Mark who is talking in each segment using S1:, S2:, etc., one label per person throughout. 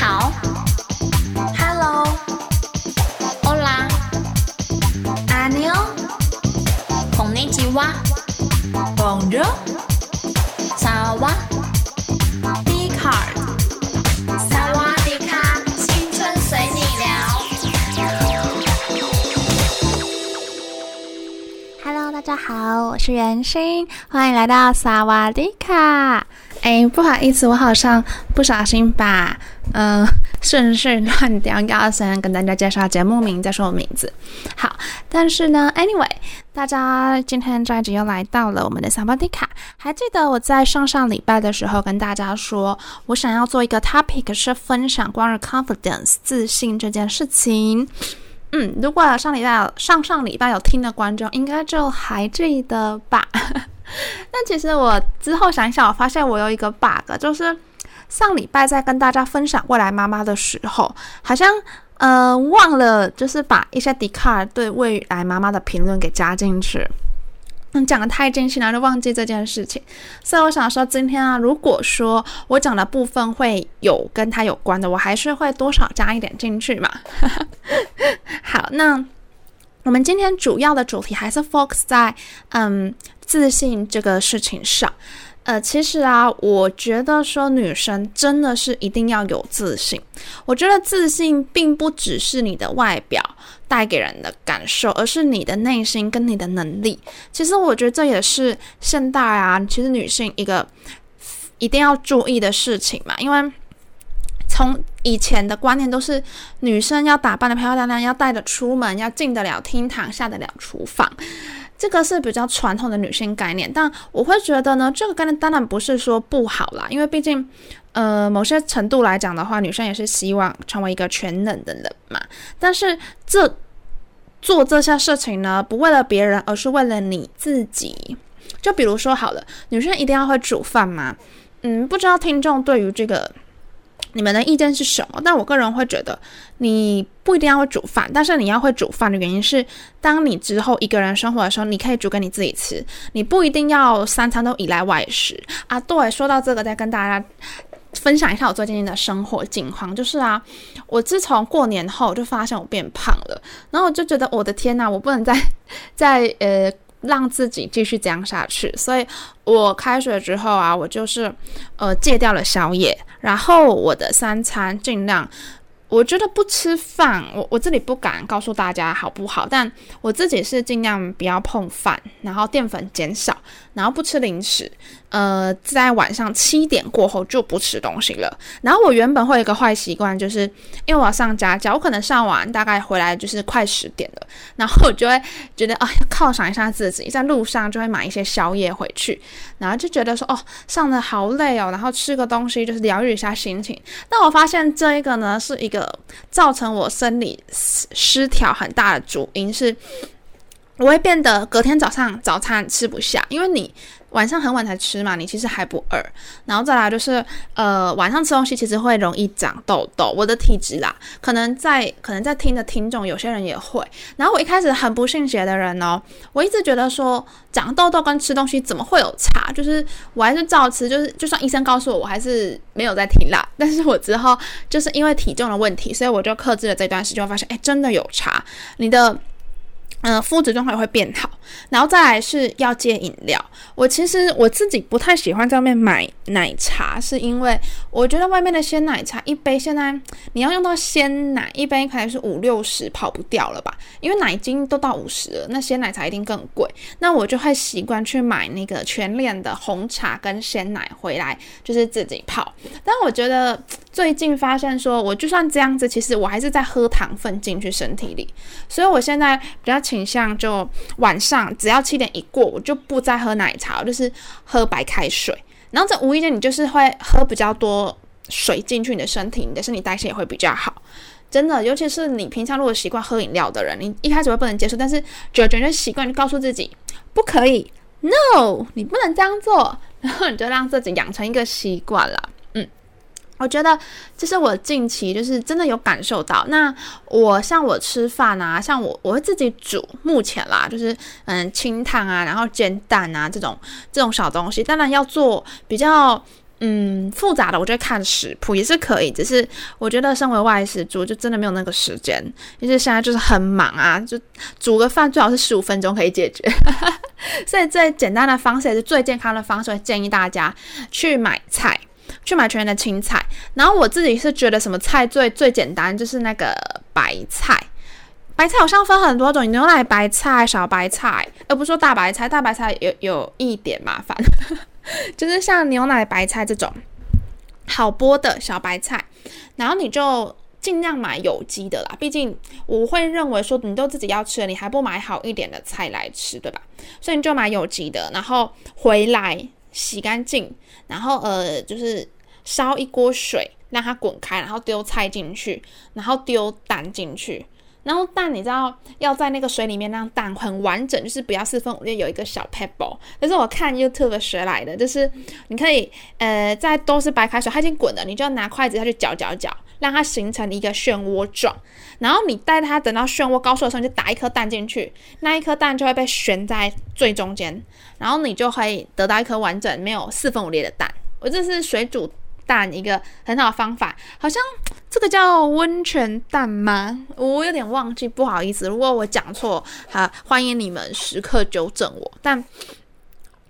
S1: 好，Hello，Hola，Annyeong，Konnichiwa，Bonjour，萨瓦迪卡，萨瓦迪卡，青春随你聊。Hello，大家好，我是袁心，欢迎来到萨瓦迪卡。哎，不好意思，我好像不小心把嗯、顺势乱掉，应该要先跟大家介绍节目名，再说我名字。好，但是呢，anyway，大家今天这一集又来到了我们的萨瓦迪卡。还记得我在上上礼拜的时候跟大家说，我想要做一个 topic 是分享关于 confidence 自信这件事情。嗯，如果上礼拜上上礼拜有听的观众，应该就还记得吧。但其实我之后想一想，我发现我有一个 bug，就是上礼拜在跟大家分享未来妈妈的时候，好像呃忘了，就是把一些笛卡尔对未来妈妈的评论给加进去。嗯，讲得太尽兴了，就忘记这件事情。所以我想说，今天啊，如果说我讲的部分会有跟他有关的，我还是会多少加一点进去嘛。好，那我们今天主要的主题还是 focus 在嗯。自信这个事情上，呃，其实啊，我觉得说女生真的是一定要有自信。我觉得自信并不只是你的外表带给人的感受，而是你的内心跟你的能力。其实我觉得这也是现代啊，其实女性一个一定要注意的事情嘛。因为从以前的观念都是女生要打扮得漂漂亮亮，要带着出门，要进得了厅堂，下得了厨房。这个是比较传统的女性概念，但我会觉得呢，这个概念当然不是说不好啦，因为毕竟，呃，某些程度来讲的话，女生也是希望成为一个全能的人嘛。但是这做这些事情呢，不为了别人，而是为了你自己。就比如说好了，女生一定要会煮饭吗？嗯，不知道听众对于这个。你们的意见是什么？但我个人会觉得，你不一定要会煮饭，但是你要会煮饭的原因是，当你之后一个人生活的时候，你可以煮给你自己吃，你不一定要三餐都依赖外食啊。对，说到这个，再跟大家分享一下我最近的生活境况，就是啊，我自从过年后就发现我变胖了，然后我就觉得我的天呐，我不能再 再呃。让自己继续这样下去，所以我开学之后啊，我就是呃戒掉了宵夜，然后我的三餐尽量。我觉得不吃饭，我我这里不敢告诉大家好不好，但我自己是尽量不要碰饭，然后淀粉减少，然后不吃零食，呃，在晚上七点过后就不吃东西了。然后我原本会有一个坏习惯，就是因为我要上家教，我可能上完大概回来就是快十点了，然后我就会觉得啊，犒赏一下自己，在路上就会买一些宵夜回去，然后就觉得说哦，上得好累哦，然后吃个东西就是疗愈一下心情。但我发现这一个呢是一个。造成我生理失调很大的主因是，我会变得隔天早上早餐吃不下，因为你。晚上很晚才吃嘛，你其实还不饿。然后再来就是，呃，晚上吃东西其实会容易长痘痘。我的体质啦，可能在可能在听的听众有些人也会。然后我一开始很不信邪的人哦，我一直觉得说长痘痘跟吃东西怎么会有差？就是我还是照吃，就是就算医生告诉我，我还是没有在听啦。但是我之后就是因为体重的问题，所以我就克制了这段时间，发现哎，真的有差。你的。嗯，肤质状况也会变好，然后再来是要戒饮料。我其实我自己不太喜欢在外面买奶茶，是因为我觉得外面的鲜奶茶一杯现在你要用到鲜奶一杯可能是五六十，跑不掉了吧？因为奶精都到五十了，那鲜奶茶一定更贵。那我就会习惯去买那个全联的红茶跟鲜奶回来，就是自己泡。但我觉得最近发现说，我就算这样子，其实我还是在喝糖分进去身体里，所以我现在比较。倾向就晚上只要七点一过，我就不再喝奶茶，就是喝白开水。然后这无意间你就是会喝比较多水进去你的身体，你的身体代谢也会比较好。真的，尤其是你平常如果习惯喝饮料的人，你一开始会不能接受，但是久而久之习惯，就告诉自己不可以，no，你不能这样做，然后你就让自己养成一个习惯了。我觉得这是我近期就是真的有感受到。那我像我吃饭啊，像我我会自己煮，目前啦，就是嗯清汤啊，然后煎蛋啊这种这种小东西，当然要做比较嗯，复杂的我就看食谱也是可以，只是我觉得身为外食族就真的没有那个时间，因为现在就是很忙啊，就煮个饭最好是十五分钟可以解决，所以最简单的方式也是最健康的方式，建议大家去买菜，去买全年的青菜。然后我自己是觉得什么菜最最简单，就是那个白菜，白菜好像分很多种，牛奶白菜、小白菜，而不是说大白菜，大白菜有有一点麻烦。就是像牛奶白菜这种好剥的小白菜，然后你就尽量买有机的啦。毕竟我会认为说，你都自己要吃了，你还不买好一点的菜来吃，对吧？所以你就买有机的，然后回来洗干净，然后呃，就是烧一锅水让它滚开，然后丢菜进去，然后丢蛋进去。然后蛋，你知道要在那个水里面让蛋很完整，就是不要四分五裂，有一个小 pebble。但是我看 YouTube 学来的，就是你可以呃在都是白开水，它已经滚了，你就要拿筷子下去搅搅搅，让它形成一个漩涡状。然后你待它等到漩涡高速的时候，你就打一颗蛋进去，那一颗蛋就会被悬在最中间，然后你就可以得到一颗完整没有四分五裂的蛋。我这是水煮蛋一个很好的方法，好像这个叫温泉蛋吗？我有点忘记，不好意思，如果我讲错，好，欢迎你们时刻纠正我。但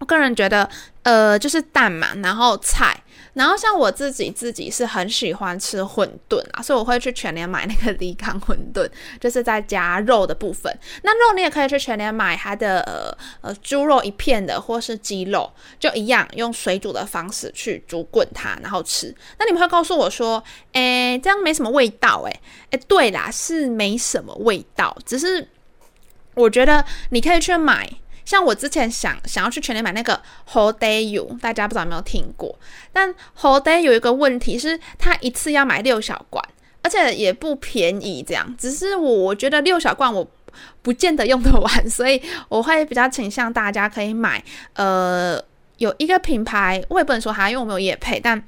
S1: 我个人觉得，呃，就是蛋嘛，然后菜。然后像我自己自己是很喜欢吃馄饨啊，所以我会去全联买那个利康馄饨，就是在加肉的部分。那肉你也可以去全联买它的呃呃猪肉一片的，或是鸡肉，就一样用水煮的方式去煮滚它，然后吃。那你们会告诉我说，诶，这样没什么味道，诶，诶，对啦，是没什么味道，只是我觉得你可以去买。像我之前想想要去全联买那个好 day 油，大家不知道有没有听过？但 whole day 有一个问题是，它一次要买六小罐，而且也不便宜。这样，只是我觉得六小罐我不见得用得完，所以我会比较倾向大家可以买呃。有一个品牌，我也不能说它，因为我没有业配，但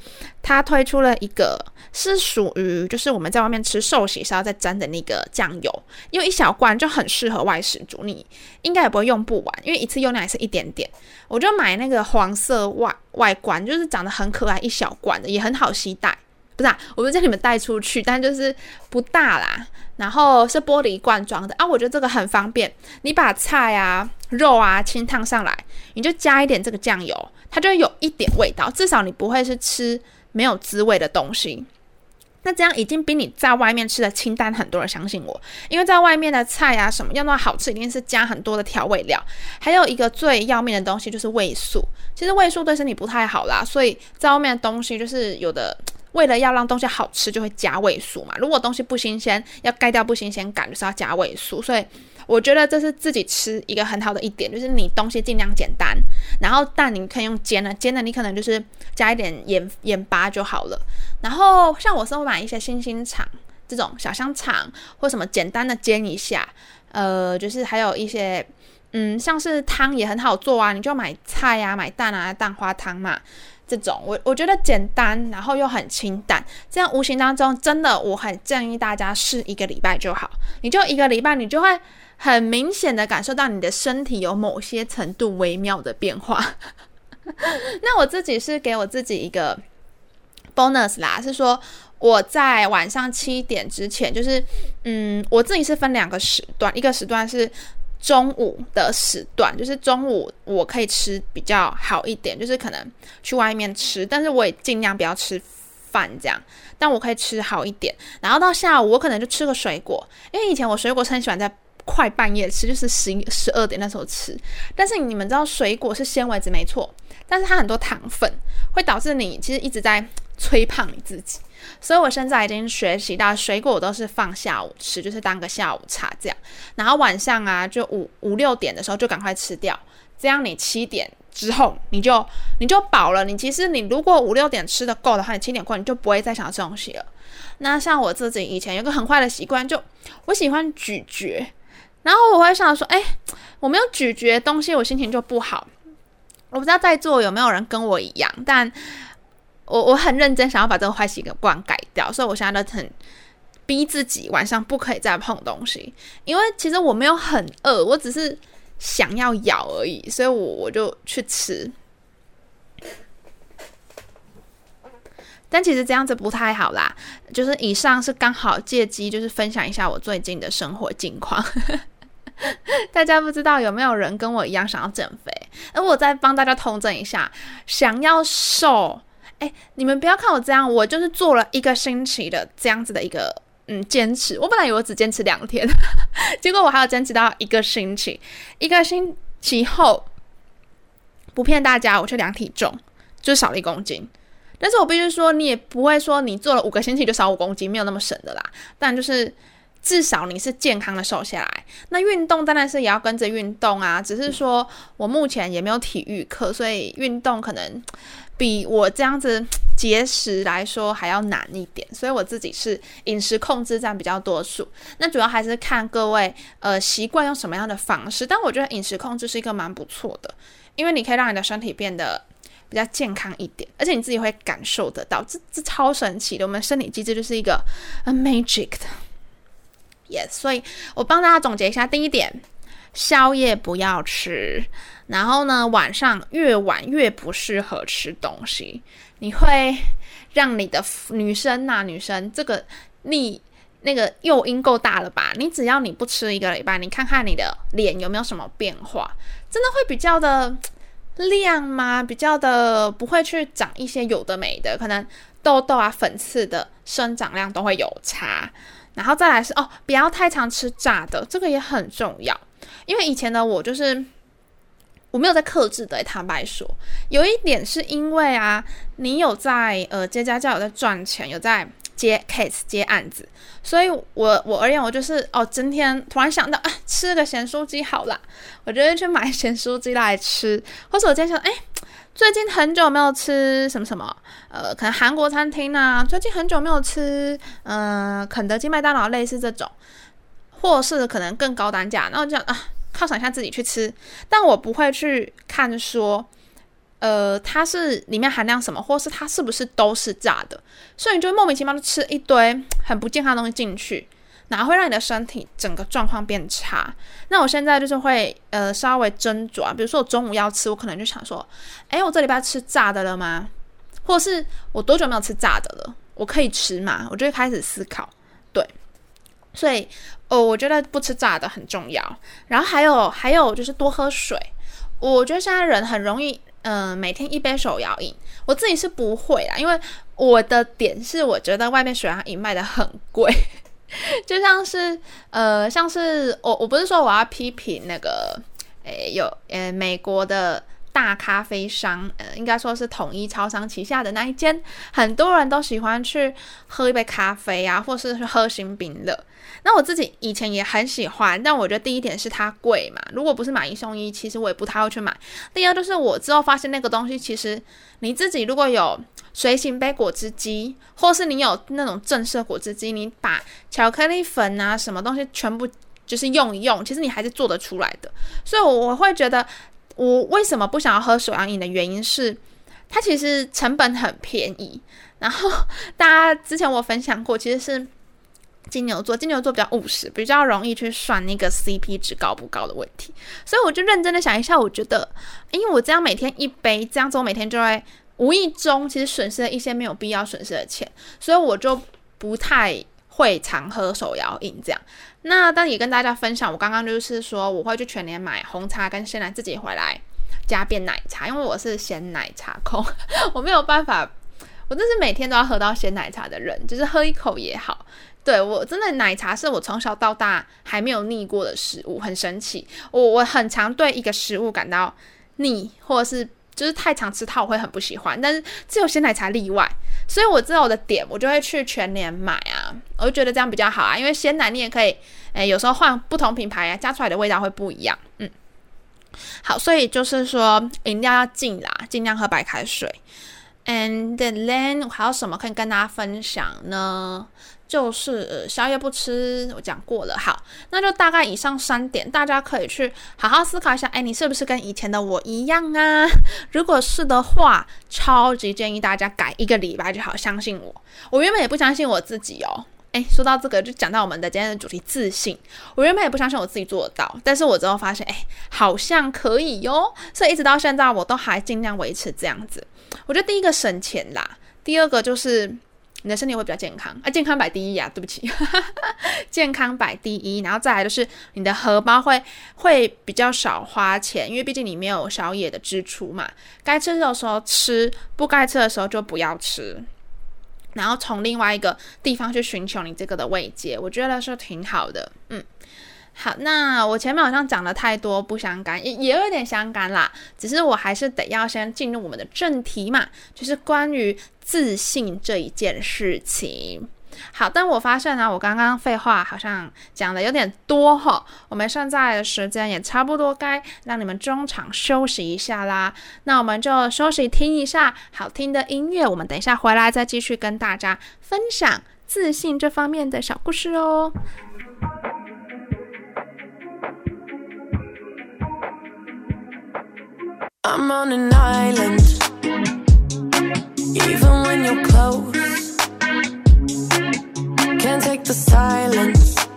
S1: 它推出了一个是属于就是我们在外面吃寿喜烧在沾的那个酱油，因为一小罐就很适合外食族，你应该也不会用不完，因为一次用量也是一点点。我就买那个黄色外外观，就是长得很可爱，一小罐的也很好携带，不是啊，我不是叫你们带出去，但就是不大啦。然后是玻璃罐装的啊，我觉得这个很方便。你把菜啊、肉啊清烫上来，你就加一点这个酱油，它就有一点味道。至少你不会是吃没有滋味的东西。那这样已经比你在外面吃的清淡很多了，相信我。因为在外面的菜啊什么要那么好吃，一定是加很多的调味料。还有一个最要命的东西就是味素，其实味素对身体不太好啦，所以在外面的东西就是有的。为了要让东西好吃，就会加味素嘛。如果东西不新鲜，要盖掉不新鲜感，就是要加味素。所以我觉得这是自己吃一个很好的一点，就是你东西尽量简单。然后蛋你可以用煎的，煎的你可能就是加一点盐盐巴就好了。然后像我是会买一些星星肠这种小香肠，或什么简单的煎一下。呃，就是还有一些嗯，像是汤也很好做啊，你就买菜啊，买蛋啊，蛋花汤嘛。这种我我觉得简单，然后又很清淡，这样无形当中真的我很建议大家试一个礼拜就好。你就一个礼拜，你就会很明显的感受到你的身体有某些程度微妙的变化。那我自己是给我自己一个 bonus 啦，是说我在晚上七点之前，就是嗯，我自己是分两个时段，一个时段是。中午的时段，就是中午我可以吃比较好一点，就是可能去外面吃，但是我也尽量不要吃饭这样，但我可以吃好一点。然后到下午我可能就吃个水果，因为以前我水果是很喜欢在快半夜吃，就是十一、十二点那时候吃。但是你们知道水果是纤维质没错，但是它很多糖分会导致你其实一直在催胖你自己。所以我现在已经学习到，水果都是放下午吃，就是当个下午茶这样。然后晚上啊，就五五六点的时候就赶快吃掉，这样你七点之后你就你就饱了。你其实你如果五六点吃得够的话，你七点过你就不会再想吃东西了。那像我自己以前有个很坏的习惯，就我喜欢咀嚼，然后我会想说，哎，我没有咀嚼东西，我心情就不好。我不知道在座有没有人跟我一样，但。我我很认真想要把这个坏习惯改掉，所以我现在都很逼自己晚上不可以再碰东西，因为其实我没有很饿，我只是想要咬而已，所以我我就去吃。但其实这样子不太好啦。就是以上是刚好借机就是分享一下我最近的生活近况。大家不知道有没有人跟我一样想要减肥？而我再帮大家统整一下，想要瘦，哎，你们不要看我这样，我就是做了一个星期的这样子的一个嗯坚持。我本来以为只坚持两天，结果我还要坚持到一个星期。一个星期后，不骗大家，我去量体重，就少了一公斤。但是我必须说，你也不会说你做了五个星期就少五公斤，没有那么神的啦。但就是。至少你是健康的瘦下来。那运动当然是也要跟着运动啊，只是说我目前也没有体育课，所以运动可能比我这样子节食来说还要难一点。所以我自己是饮食控制占比较多数。那主要还是看各位呃习惯用什么样的方式。但我觉得饮食控制是一个蛮不错的，因为你可以让你的身体变得比较健康一点，而且你自己会感受得到，这这超神奇的。我们生理机制就是一个 magic 的。所以我帮大家总结一下：第一点，宵夜不要吃；然后呢，晚上越晚越不适合吃东西，你会让你的女生呐、女生这个你那个诱因够大了吧？你只要你不吃一个礼拜，你看看你的脸有没有什么变化，真的会比较的亮吗？比较的不会去长一些有的没的，可能痘痘啊、粉刺的生长量都会有差。然后再来是哦，不要太常吃炸的，这个也很重要。因为以前的我就是我没有在克制的，坦白说，有一点是因为啊，你有在呃接家教，有在赚钱，有在接 case 接案子，所以我我而言，我就是哦，今天突然想到啊，吃个咸酥鸡好啦，我就会去买咸酥鸡来吃，或者我今天想哎。最近很久没有吃什么什么，呃，可能韩国餐厅啊。最近很久没有吃，嗯、呃，肯德基、麦当劳类似这种，或是可能更高单价，那我这样啊，犒赏一下自己去吃。但我不会去看说，呃，它是里面含量什么，或是它是不是都是炸的，所以你就莫名其妙的吃一堆很不健康的东西进去。然后会让你的身体整个状况变差。那我现在就是会呃稍微斟酌啊，比如说我中午要吃，我可能就想说，哎，我这礼拜吃炸的了吗？或者是我多久没有吃炸的了？我可以吃吗？我就会开始思考。对，所以哦，我觉得不吃炸的很重要。然后还有还有就是多喝水。我觉得现在人很容易嗯、每天一杯手摇饮，我自己是不会啦，因为我的点是我觉得外面手摇饮卖的很贵。就像是呃，像是我我不是说我要批评那个，诶，有呃美国的大咖啡商，呃，应该说是统一超商旗下的那一间，很多人都喜欢去喝一杯咖啡啊，或是喝新冰乐。那我自己以前也很喜欢，但我觉得第一点是它贵嘛，如果不是买一送一，其实我也不太会去买。第二就是我之后发现那个东西，其实你自己如果有。随行杯果汁机，或是你有那种正式果汁机，你把巧克力粉啊什么东西全部就是用一用，其实你还是做得出来的。所以我会觉得，我为什么不想要喝手摇饮的原因是，它其实成本很便宜。然后大家之前我分享过，其实是金牛座，金牛座比较务实，比较容易去算那个 CP 值高不高的问题。所以我就认真的想一下，我觉得，因为我这样每天一杯，这样子我每天就会。无意中其实损失了一些没有必要损失的钱，所以我就不太会常喝手摇饮这样。那但也跟大家分享，我刚刚就是说我会去全年买红茶跟鲜奶自己回来加变奶茶，因为我是鲜奶茶控，我没有办法，我真是每天都要喝到鲜奶茶的人，就是喝一口也好。对，我真的奶茶是我从小到大还没有腻过的食物，很神奇。我我很常对一个食物感到腻，或者是。就是太常吃它，我会很不喜欢。但是只有鲜奶茶例外，所以我知道我的点，我就会去全年买啊。我就觉得这样比较好啊，因为鲜奶你也可以，诶，有时候换不同品牌啊，加出来的味道会不一样。嗯，好，所以就是说饮料要禁啦，尽量喝白开水。And then 还有什么可以跟大家分享呢？就是、呃、宵夜不吃，我讲过了。好，那就大概以上三点，大家可以去好好思考一下。诶，你是不是跟以前的我一样啊？如果是的话，超级建议大家改一个礼拜就好。相信我，我原本也不相信我自己哦。诶，说到这个，就讲到我们的今天的主题——自信。我原本也不相信我自己做得到，但是我之后发现，诶，好像可以哟。所以一直到现在，我都还尽量维持这样子。我觉得第一个省钱啦。
S2: 第二个就是你的身体会比较健康啊，健康摆第一呀、对不起，健康摆第一，然后再来就是你的荷包会会比较少花钱，因为毕竟你没有宵夜的支出嘛，该吃的时候吃，不该吃的时候就不要吃。然后从另外一个地方去寻求你这个的慰藉，我觉得是挺好的。嗯，好，那我前面好像讲了太多不相干，也也有点相干啦。只是我还是得要先进入我们的正题嘛，就是关于自信这一件事情。好，但我发现呢，我刚刚废话好像讲的有点多哈。我们现在的时间也差不多，该让你们中场休息一下啦。那我们就休息听一下好听的音乐，我们等一下回来再继续跟大家分享自信这方面的小故事哦。I'm on an island, even when you're close. Can't take the silence.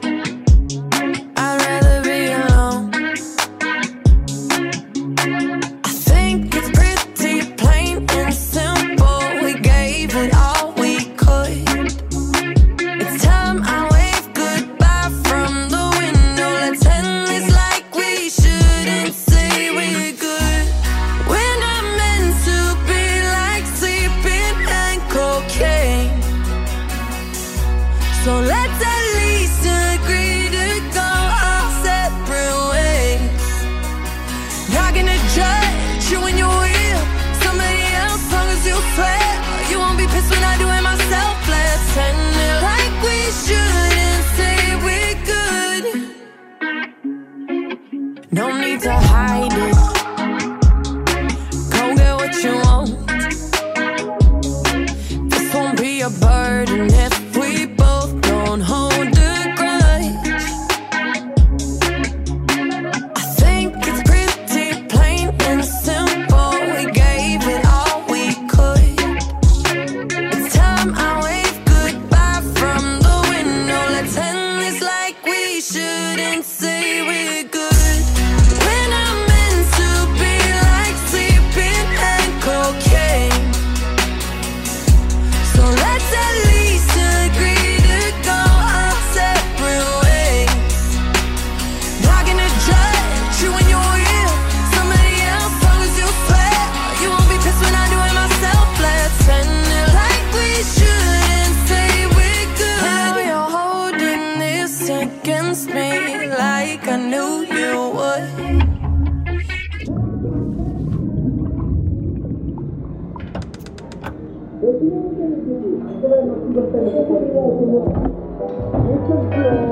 S2: I knew you would. So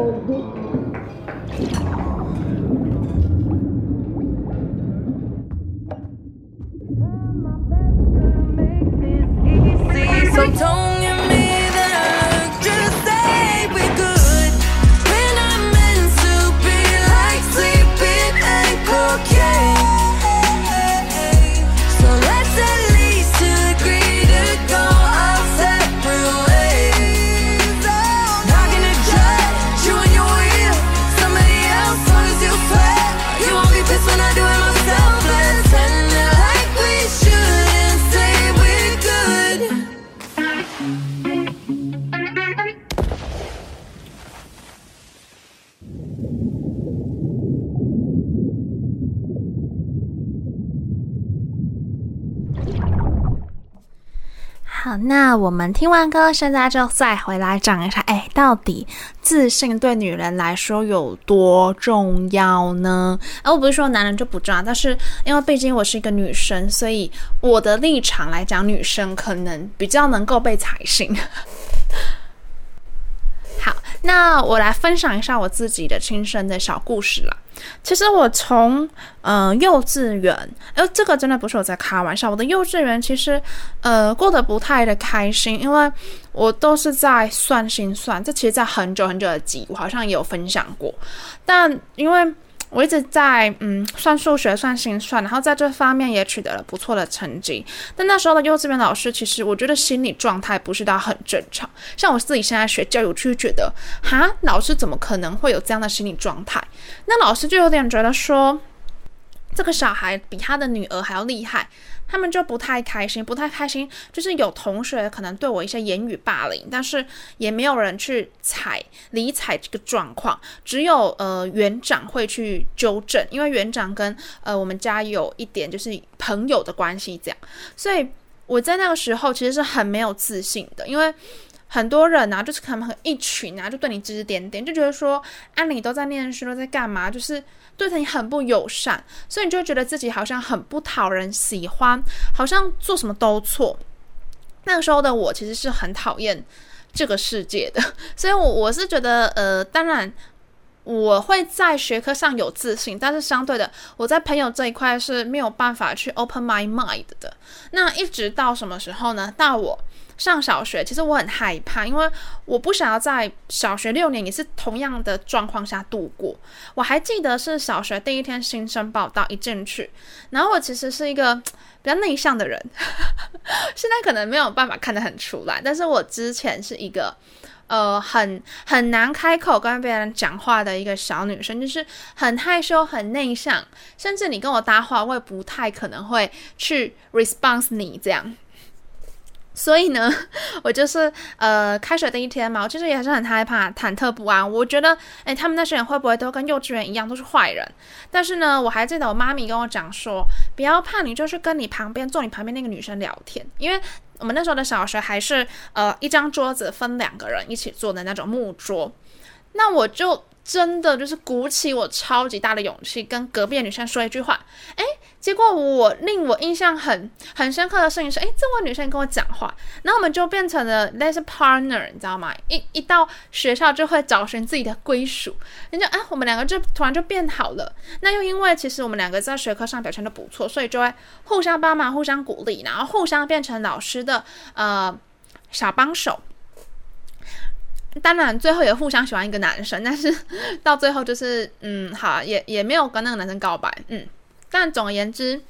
S2: 我们听完歌，现在就再回来讲一下，哎，到底自信对女人来说有多重要呢？诶，我不是说男人就不重要，但是因为毕竟我是一个女生，所以我的立场来讲，女生可能比较能够被采信。好，那我来分享一下我自己的亲身的小故事啦。其实我从嗯、幼稚园，哎，这个真的不是我在开玩笑。我的幼稚园其实呃过得不太的开心，因为我都是在算心算。这其实，在很久很久的集，我好像也有分享过。但因为我一直在嗯算数学、算心算，然后在这方面也取得了不错的成绩。但那时候的幼稚园老师，其实我觉得心理状态不是到很正常。像我自己现在学教育，我就觉得，哈，老师怎么可能会有这样的心理状态？那老师就有点觉得说，
S1: 这个小孩比他的女儿还要厉害，他们就不太开心，不太开心。就是有同学可能对我一些言语霸凌，但是也没有人去踩理睬这个状况，只有呃园长会去纠正，因为园长跟呃我们家有一点就是朋友的关系，这样，所以我在那个时候其实是很没有自信的，因为。很多人啊，就是可能很一群啊，就对你指指点点，就觉得说，啊，你都在念书，都在干嘛？就是对你很不友善，所以你就觉得自己好像很不讨人喜欢，好像做什么都错。那个时候的我其实是很讨厌这个世界的，所以我我是觉得，呃，当然我会在学科上有自信，但是相对的，我在朋友这一块是没有办法去 open my mind 的。那一直到什么时候呢？到我。上小学，其实我很害怕，因为我不想要在小学六年也是同样的状况下度过。我还记得是小学第一天新生报到一进去，然后我其实是一个 比较内向的人，现在可能没有办法看得很出来，但是我之前是一个呃很很难开口跟别人讲话的一个小女生，就是很害羞、很内向，甚至你跟我搭话，我也不太可能会去 response 你这样。所以呢，我就是呃，开学第一天嘛，我其实也是很害怕、忐忑不安。我觉得，诶，他们那些人会不会都跟幼稚园一样，都是坏人？但是呢，我还记得我妈咪跟我讲说，不要怕，你就是跟你旁边坐你旁边那个女生聊天，因为我们那时候的小学还是呃一张桌子分两个人一起坐的那种木桌，那我就。真的就是鼓起我超级大的勇气，跟隔壁女生说一句话，诶，结果我令我印象很很深刻的事情是，诶，这位女生跟我讲话，然后我们就变成了 let's partner，你知道吗？一一到学校就会找寻自己的归属，人家哎，我们两个就突然就变好了。那又因为其实我们两个在学科上表现的不错，所以就会互相帮忙、互相鼓励，然后互相变成老师的呃小帮手。当然，最后也互相喜欢一个男生，但是 到最后就是，嗯，好，也也没有跟那个男生告白，嗯。但总而言之，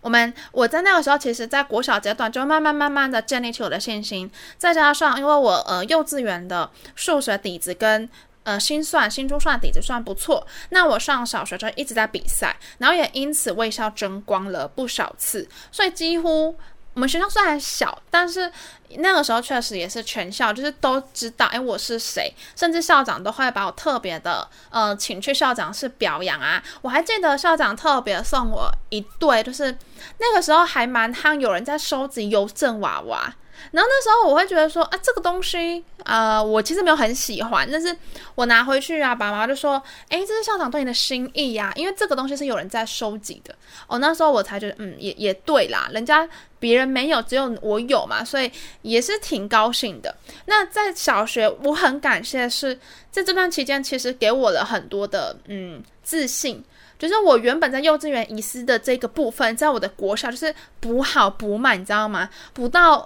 S1: 我们我在那个时候，其实在国小阶段就慢慢慢慢的建立起我的信心，再加上因为我呃幼稚园的数学底子跟呃心算、心珠算底子算不错，那我上小学就一直在比赛，然后也因此为校争光了不少次，所以几乎。我们学校虽然小，但是那个时候确实也是全校就是都知道，哎，我是谁，甚至校长都会把我特别的呃请去校长室表扬啊。我还记得校长特别送我一对，就是那个时候还蛮夯，有人在收集邮政娃娃。然后那时候我会觉得说啊，这个东西，呃，我其实没有很喜欢，但是我拿回去啊，爸妈就说，诶，这是校长对你的心意呀，因为这个东西是有人在收集的。哦，那时候我才觉得，嗯，也也对啦，人家别人没有，只有我有嘛，所以也是挺高兴的。那在小学，我很感谢是在这段期间，其实给我了很多的嗯自信。就是我原本在幼稚园遗失的这个部分，在我的国小就是补好补满，你知道吗？补到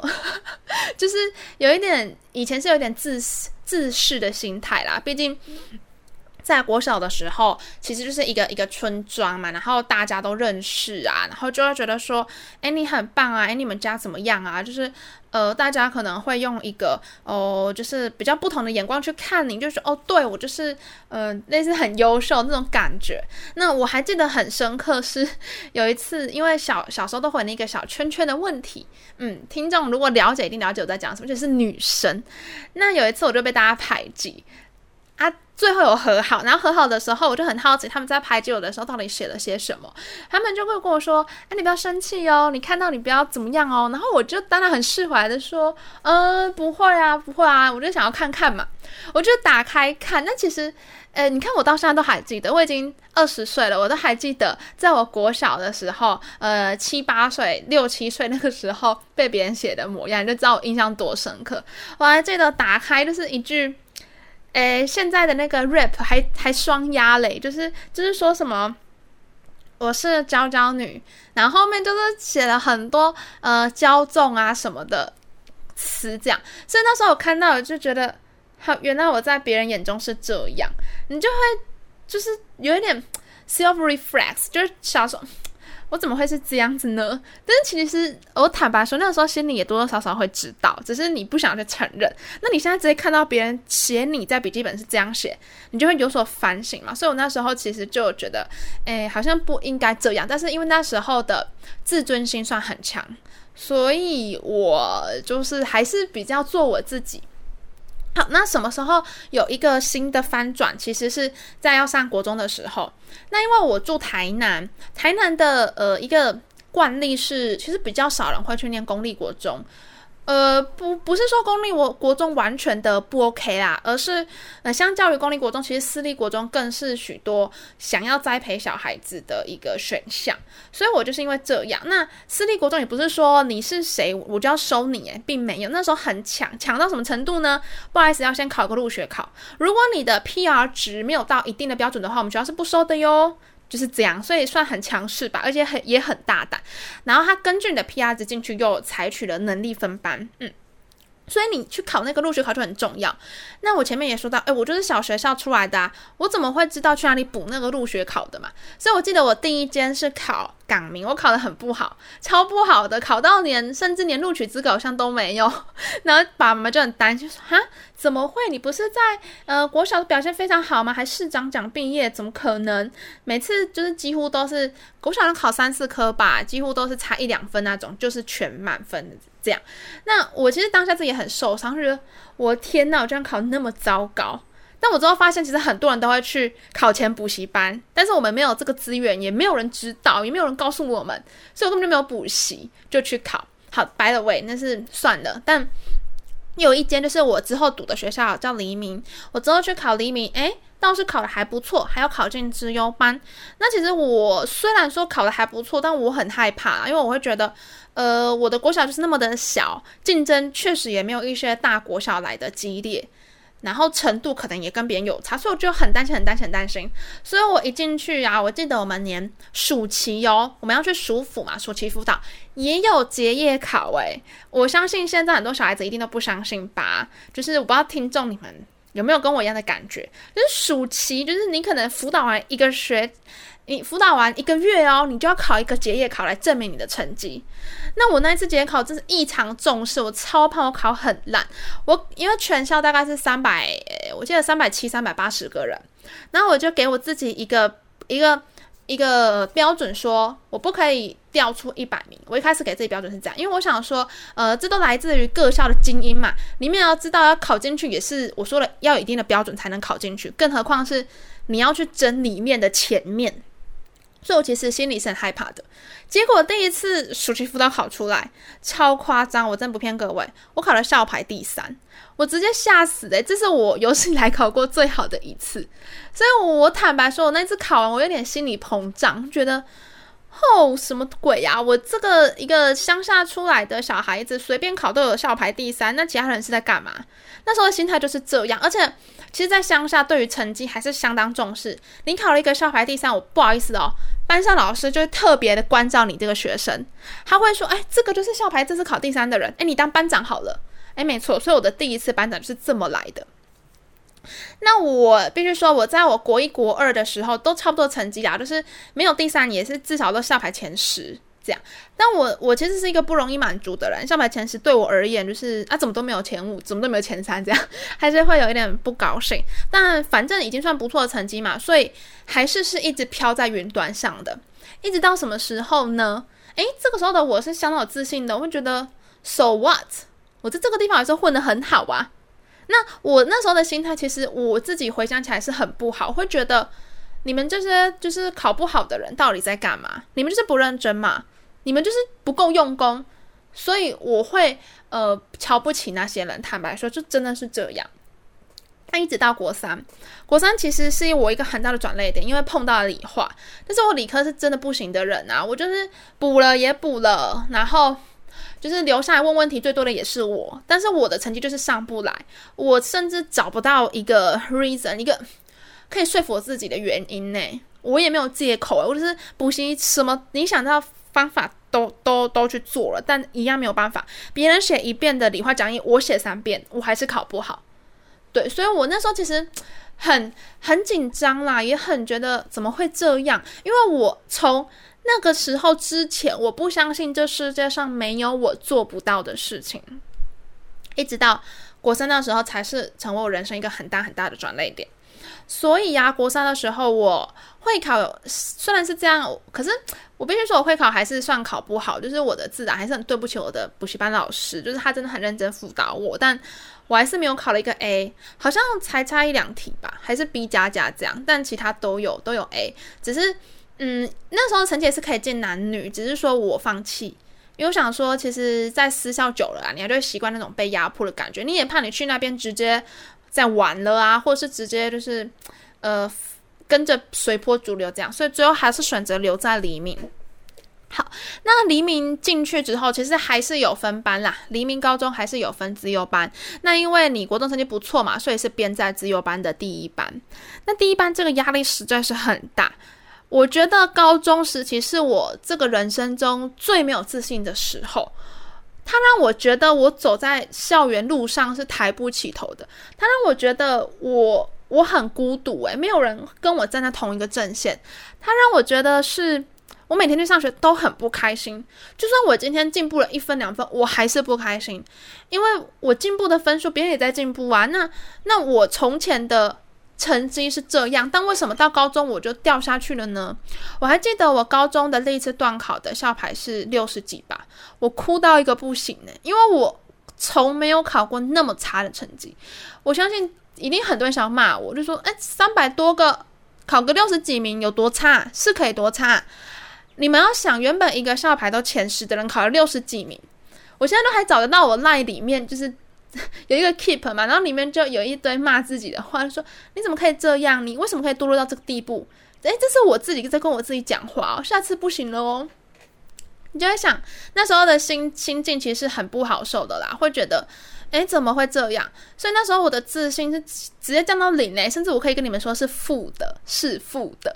S1: 就是有一点，以前是有点自私自视的心态啦，毕竟。在国小的时候，其实就是一个一个村庄嘛，然后大家都认识啊，然后就会觉得说，哎，你很棒啊，哎，你们家怎么样啊？就是，呃，大家可能会用一个哦，就是比较不同的眼光去看你，就是哦，对我就是，呃，类似很优秀那种感觉。那我还记得很深刻是 有一次，因为小小时候都会那个小圈圈的问题，嗯，听众如果了解一定了解我在讲什么，就是女生。那有一次我就被大家排挤。最后有和好，然后和好的时候，我就很好奇他们在排挤我的时候到底写了些什么。他们就会跟我说：“哎，你不要生气哦，你看到你不要怎么样哦。”然后我就当然很释怀的说：“嗯，不会啊，不会啊，我就想要看看嘛。”我就打开看，那其实，呃，你看我到现在都还记得，我已经二十岁了，我都还记得，在我国小的时候，呃，七八岁、六七岁那个时候被别人写的模样，就知道我印象多深刻。我还记得打开就是一句。诶，现在的那个 rap 还还双押嘞，就是就是说什么我是娇娇女，然后后面就是写了很多呃骄纵啊什么的词，这样。所以那时候我看到，我就觉得，好，原来我在别人眼中是这样，你就会就是有一点 self reflex，就是小时候我怎么会是这样子呢？但是其实我坦白说，那个时候心里也多多少少会知道，只是你不想去承认。那你现在直接看到别人写你在笔记本是这样写，你就会有所反省嘛。所以我那时候其实就觉得，哎，好像不应该这样。但是因为那时候的自尊心算很强，所以我就是还是比较做我自己。好，那什么时候有一个新的翻转？其实是在要上国中的时候。那因为我住台南，台南的呃一个惯例是，其实比较少人会去念公立国中。呃，不，不是说公立国国中完全的不 OK 啦，而是呃，相较于公立国中，其实私立国中更是许多想要栽培小孩子的一个选项。所以我就是因为这样，那私立国中也不是说你是谁我就要收你，诶，并没有。那时候很抢，抢到什么程度呢？不好意思，要先考个入学考，如果你的 PR 值没有到一定的标准的话，我们学校是不收的哟。就是这样，所以算很强势吧，而且很也很大胆。然后他根据你的 PR 值进去，又采取了能力分班，嗯，所以你去考那个入学考就很重要。那我前面也说到，诶，我就是小学校出来的啊，我怎么会知道去哪里补那个入学考的嘛？所以我记得我第一间是考港名，我考得很不好，超不好的，考到连甚至连录取资格好像都没有。然后爸爸妈妈就很担心说，哈，怎么会？你不是在呃国小的表现非常好吗？还市长奖毕业，怎么可能？每次就是几乎都是国小能考三四科吧，几乎都是差一两分那种，就是全满分的这样。那我其实当下自己也很受伤，觉得我天呐，我居然考那么糟糕。但我之后发现，其实很多人都会去考前补习班，但是我们没有这个资源，也没有人知道，也没有人告诉我们，所以我根本就没有补习，就去考。好，by the way，那是算了。但有一间就是我之后读的学校叫黎明，我之后去考黎明，诶，倒是考的还不错，还要考进资优班。那其实我虽然说考的还不错，但我很害怕，因为我会觉得，呃，我的国小就是那么的小，竞争确实也没有一些大国小来的激烈。然后程度可能也跟别人有差，所以我就很担心，很担心，很担心。所以我一进去啊，我记得我们年暑期哟，我们要去暑辅嘛，暑期辅导也有结业考诶。我相信现在很多小孩子一定都不相信吧？就是我不知道听众你们有没有跟我一样的感觉，就是暑期，就是你可能辅导完一个学。你辅导完一个月哦，你就要考一个结业考来证明你的成绩。那我那一次结业考真是异常重视，我超怕我考很烂。我因为全校大概是三百，我记得三百七、三百八十个人，然后我就给我自己一个一个一个标准说，我不可以掉出一百名。我一开始给自己标准是这样，因为我想说，呃，这都来自于各校的精英嘛，里面要知道要考进去也是我说了要有一定的标准才能考进去，更何况是你要去争里面的前面。所以我其实心里是很害怕的，结果第一次暑期辅导考出来超夸张，我真不骗各位，我考了校排第三，我直接吓死的，这是我有史以来考过最好的一次。所以我坦白说，我那次考完，我有点心理膨胀，觉得哦，什么鬼呀？我这个一个乡下出来的小孩子，随便考都有校排第三，那其他人是在干嘛？那时候的心态就是这样，而且。其实，在乡下，对于成绩还是相当重视。你考了一个校排第三，我不好意思哦，班上老师就会特别的关照你这个学生，他会说：“哎，这个就是校排这次考第三的人，哎，你当班长好了。”哎，没错，所以我的第一次班长就是这么来的。那我必须说，我在我国一、国二的时候都差不多成绩啦，就是没有第三，也是至少都校排前十。这样，但我我其实是一个不容易满足的人。像排前十对我而言，就是啊，怎么都没有前五，怎么都没有前三，这样还是会有一点不高兴。但反正已经算不错的成绩嘛，所以还是是一直飘在云端上的。一直到什么时候呢？诶，这个时候的我是相当有自信的，我会觉得 So what？我在这个地方还是混得很好啊。那我那时候的心态，其实我自己回想起来是很不好，会觉得你们这些就是考不好的人到底在干嘛？你们就是不认真嘛？你们就是不够用功，所以我会呃瞧不起那些人。坦白说，就真的是这样。但一直到国三，国三其实是我一个很大的转捩点，因为碰到了理化。但是我理科是真的不行的人啊，我就是补了也补了，然后就是留下来问问题最多的也是我，但是我的成绩就是上不来，我甚至找不到一个 reason，一个可以说服我自己的原因呢。我也没有借口，我就是补习什么，你想到。方法都都都去做了，但一样没有办法。别人写一遍的理化讲义，我写三遍，我还是考不好。对，所以我那时候其实很很紧张啦，也很觉得怎么会这样？因为我从那个时候之前，我不相信这世界上没有我做不到的事情，一直到国三那时候，才是成为我人生一个很大很大的转捩点。所以呀、啊，国三的时候我会考，虽然是这样，可是我必须说，我会考还是算考不好，就是我的自然还是很对不起我的补习班老师，就是他真的很认真辅导我，但我还是没有考了一个 A，好像才差一两题吧，还是 B 加加这样，但其他都有都有 A，只是嗯，那时候成绩是可以进男女，只是说我放弃，因为我想说，其实，在私校久了啊，你还就会习惯那种被压迫的感觉，你也怕你去那边直接。在玩了啊，或者是直接就是，呃，跟着随波逐流这样，所以最后还是选择留在黎明。好，那黎明进去之后，其实还是有分班啦。黎明高中还是有分资优班。那因为你国中成绩不错嘛，所以是编在资优班的第一班。那第一班这个压力实在是很大。我觉得高中时期是我这个人生中最没有自信的时候。他让我觉得我走在校园路上是抬不起头的。他让我觉得我我很孤独，诶，没有人跟我站在同一个阵线。他让我觉得是我每天去上学都很不开心。就算我今天进步了一分两分，我还是不开心，因为我进步的分数别人也在进步啊。那那我从前的。成绩是这样，但为什么到高中我就掉下去了呢？我还记得我高中的那一次段考的校牌是六十几吧，我哭到一个不行呢，因为我从没有考过那么差的成绩。我相信一定很多人想骂我，就说：“哎，三百多个考个六十几名有多差？是可以多差？”你们要想，原本一个校牌都前十的人考了六十几名，我现在都还找得到我 LINE 里面就是。有一个 keep 嘛，然后里面就有一堆骂自己的话，说你怎么可以这样？你为什么可以堕落到这个地步？诶，这是我自己在跟我自己讲话哦，下次不行了哦。你就会想那时候的心心境其实很不好受的啦，会觉得诶，怎么会这样？所以那时候我的自信是直接降到零嘞，甚至我可以跟你们说是负的，是负的。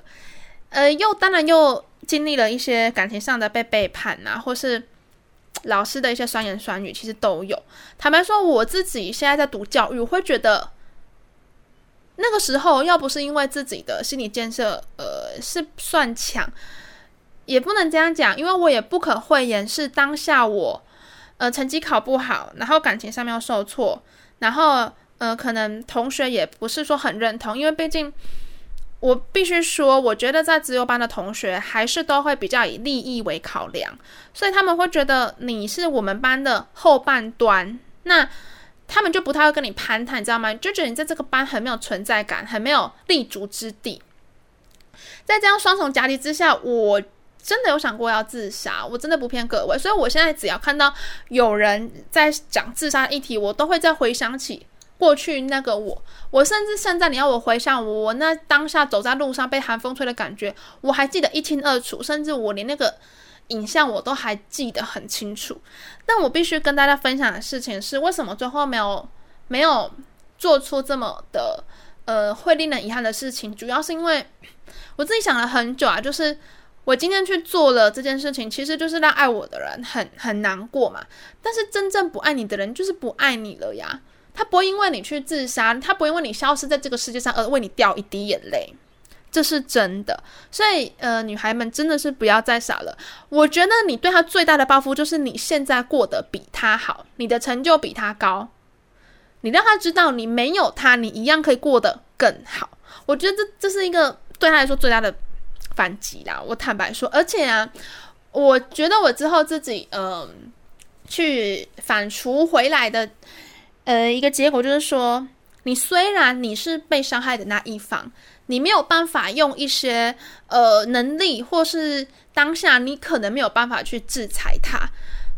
S1: 呃，又当然又经历了一些感情上的被背叛啊，或是。老师的一些酸言酸语，其实都有。坦白说，我自己现在在读教育，我会觉得那个时候要不是因为自己的心理建设，呃，是算强，也不能这样讲，因为我也不可讳言，是当下我，呃，成绩考不好，然后感情上面受挫，然后，呃，可能同学也不是说很认同，因为毕竟。我必须说，我觉得在资优班的同学还是都会比较以利益为考量，所以他们会觉得你是我们班的后半段，那他们就不太会跟你攀谈，你知道吗？就觉得你在这个班很没有存在感，很没有立足之地。在这样双重夹击之下，我真的有想过要自杀，我真的不骗各位。所以我现在只要看到有人在讲自杀议题，我都会再回想起。过去那个我，我甚至现在你要我回想我，那当下走在路上被寒风吹的感觉，我还记得一清二楚，甚至我连那个影像我都还记得很清楚。但我必须跟大家分享的事情是，为什么最后没有没有做出这么的呃会令人遗憾的事情？主要是因为我自己想了很久啊，就是我今天去做了这件事情，其实就是让爱我的人很很难过嘛。但是真正不爱你的人，就是不爱你了呀。他不会因为你去自杀，他不会因为你消失在这个世界上而为你掉一滴眼泪，这是真的。所以，呃，女孩们真的是不要再傻了。我觉得你对他最大的报复就是你现在过得比他好，你的成就比他高，你让他知道你没有他，你一样可以过得更好。我觉得这这是一个对他来说最大的反击啦。我坦白说，而且啊，我觉得我之后自己嗯、呃、去反刍回来的。呃，一个结果就是说，你虽然你是被伤害的那一方，你没有办法用一些呃能力，或是当下你可能没有办法去制裁他，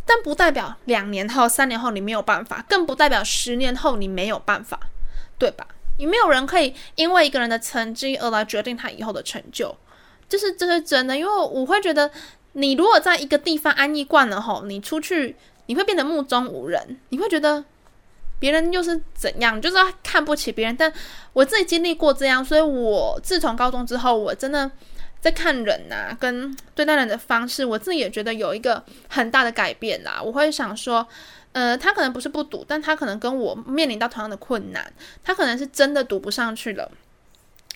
S1: 但不代表两年后、三年后你没有办法，更不代表十年后你没有办法，对吧？你没有人可以因为一个人的成绩而来决定他以后的成就，这是这是真的。因为我会觉得，你如果在一个地方安逸惯了后，你出去你会变得目中无人，你会觉得。别人又是怎样？就是看不起别人，但我自己经历过这样，所以我自从高中之后，我真的在看人呐、跟对待人的方式，我自己也觉得有一个很大的改变啦。我会想说，呃，他可能不是不读，但他可能跟我面临到同样的困难，他可能是真的读不上去了，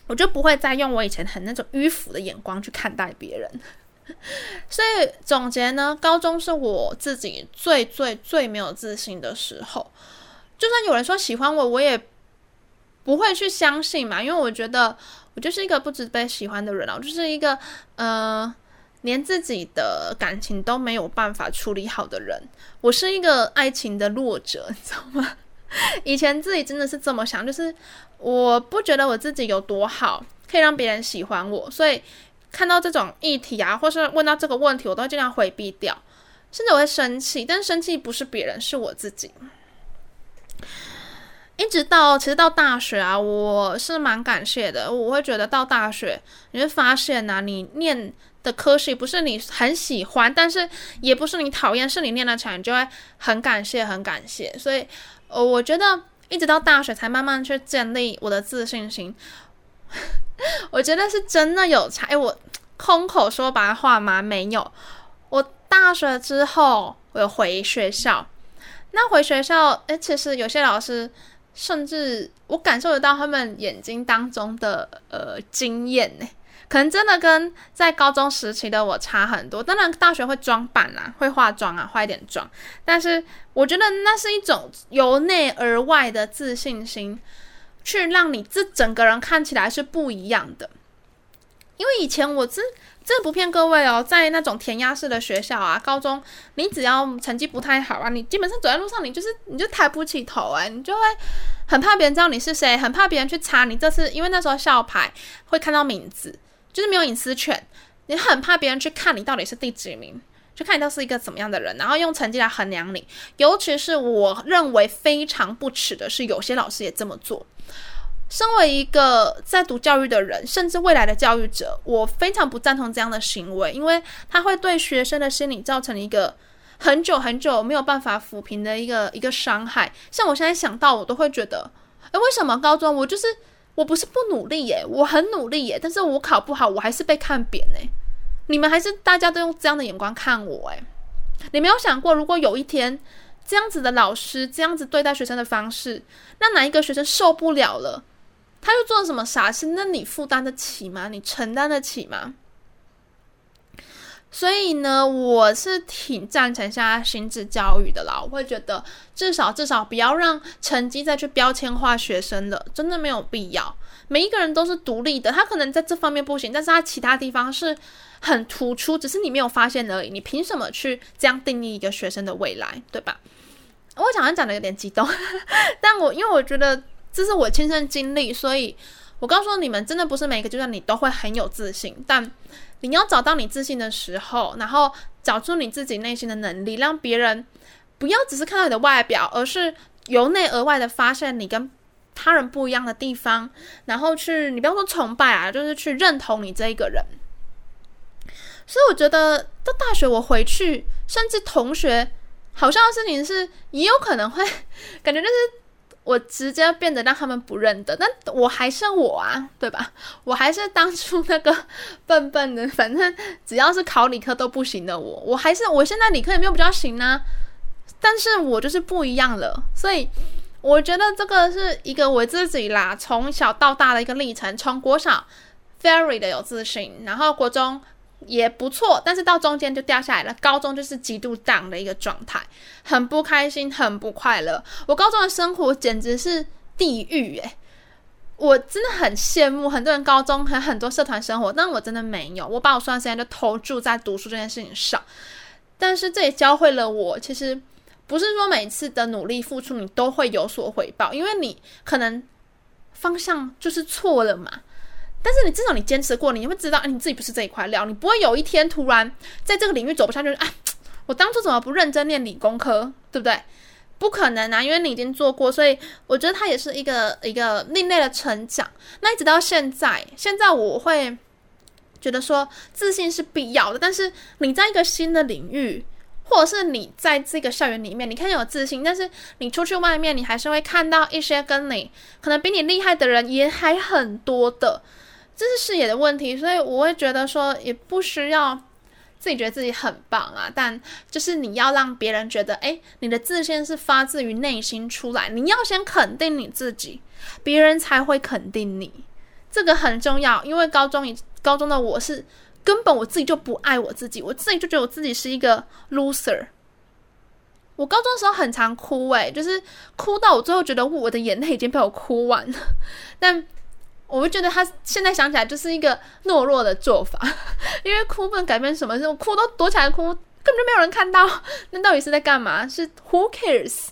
S1: 我就不会再用我以前很那种迂腐的眼光去看待别人。所以总结呢，高中是我自己最最最没有自信的时候。就算有人说喜欢我，我也不会去相信嘛，因为我觉得我就是一个不值得喜欢的人啊，我就是一个呃，连自己的感情都没有办法处理好的人。我是一个爱情的弱者，你知道吗？以前自己真的是这么想，就是我不觉得我自己有多好，可以让别人喜欢我，所以看到这种议题啊，或是问到这个问题，我都尽量回避掉，甚至我会生气，但生气不是别人，是我自己。一直到其实到大学啊，我是蛮感谢的。我会觉得到大学，你会发现啊，你念的科系不是你很喜欢，但是也不是你讨厌，是你念得起来，你就会很感谢，很感谢。所以，呃，我觉得一直到大学才慢慢去建立我的自信心。我觉得是真的有差。诶，我空口说白话吗？没有。我大学之后，我有回学校。那回学校，诶，其实有些老师。甚至我感受得到他们眼睛当中的呃惊艳呢，可能真的跟在高中时期的我差很多。当然，大学会装扮啦，会化妆啊，化一点妆。但是我觉得那是一种由内而外的自信心，去让你这整个人看起来是不一样的。因为以前我真真的不骗各位哦，在那种填鸭式的学校啊，高中你只要成绩不太好啊，你基本上走在路上，你就是你就抬不起头哎，你就会很怕别人知道你是谁，很怕别人去查你这次，因为那时候校牌会看到名字，就是没有隐私权，你很怕别人去看你到底是第几名，就看你到底是一个怎么样的人，然后用成绩来衡量你。尤其是我认为非常不耻的是，有些老师也这么做。身为一个在读教育的人，甚至未来的教育者，我非常不赞同这样的行为，因为他会对学生的心理造成一个很久很久没有办法抚平的一个一个伤害。像我现在想到，我都会觉得，诶，为什么高中我就是我不是不努力耶，我很努力耶，但是我考不好，我还是被看扁呢？你们还是大家都用这样的眼光看我诶，你没有想过，如果有一天这样子的老师这样子对待学生的方式，那哪一个学生受不了了？他又做了什么傻事？那你负担得起吗？你承担得起吗？所以呢，我是挺赞成现在心智教育的啦。我会觉得，至少至少不要让成绩再去标签化学生了，真的没有必要。每一个人都是独立的，他可能在这方面不行，但是他其他地方是很突出，只是你没有发现而已。你凭什么去这样定义一个学生的未来，对吧？我想讲的有点激动，但我因为我觉得。这是我亲身经历，所以我告诉你们，真的不是每一个阶段你都会很有自信，但你要找到你自信的时候，然后找出你自己内心的能力，让别人不要只是看到你的外表，而是由内而外的发现你跟他人不一样的地方，然后去，你不要说崇拜啊，就是去认同你这一个人。所以我觉得到大学我回去，甚至同学好像的事情是也有可能会 感觉就是。我直接变得让他们不认得，但我还是我啊，对吧？我还是当初那个笨笨的，反正只要是考理科都不行的我，我还是我现在理科也没有比较行啊，但是我就是不一样了，所以我觉得这个是一个我自己啦，从小到大的一个历程，从国小 very 的有自信，然后国中。也不错，但是到中间就掉下来了。高中就是极度 down 的一个状态，很不开心，很不快乐。我高中的生活简直是地狱诶，我真的很羡慕很多人高中还很多社团生活，但我真的没有。我把我所有时间都投注在读书这件事情上，但是这也教会了我，其实不是说每次的努力付出你都会有所回报，因为你可能方向就是错了嘛。但是你至少你坚持过，你会知道，哎，你自己不是这一块料，你不会有一天突然在这个领域走不下去。啊，我当初怎么不认真念理工科，对不对？不可能啊，因为你已经做过，所以我觉得它也是一个一个另类的成长。那一直到现在，现在我会觉得说自信是必要的，但是你在一个新的领域，或者是你在这个校园里面，你看有自信，但是你出去外面，你还是会看到一些跟你可能比你厉害的人也还很多的。这是视野的问题，所以我会觉得说，也不需要自己觉得自己很棒啊，但就是你要让别人觉得，诶，你的自信是发自于内心出来，你要先肯定你自己，别人才会肯定你，这个很重要。因为高中以高中的我是根本我自己就不爱我自己，我自己就觉得我自己是一个 loser。我高中的时候很常哭，诶，就是哭到我最后觉得我的眼泪已经被我哭完了。但我会觉得他现在想起来就是一个懦弱的做法，因为哭不能改变什么，我哭都躲起来哭，根本就没有人看到。那到底是在干嘛？是 who cares？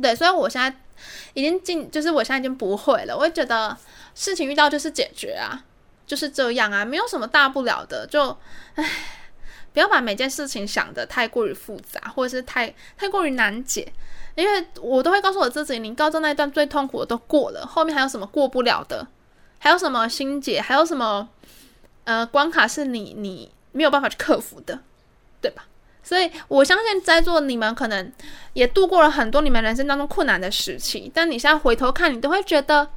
S1: 对，所以我现在已经进，就是我现在已经不会了。我会觉得事情遇到就是解决啊。就是这样啊，没有什么大不了的，就，唉，不要把每件事情想得太过于复杂，或者是太太过于难解，因为我都会告诉我自己，你高中那一段最痛苦的都过了，后面还有什么过不了的？还有什么心结？还有什么呃关卡是你你没有办法去克服的，对吧？所以我相信在座你们可能也度过了很多你们人生当中困难的时期，但你现在回头看，你都会觉得。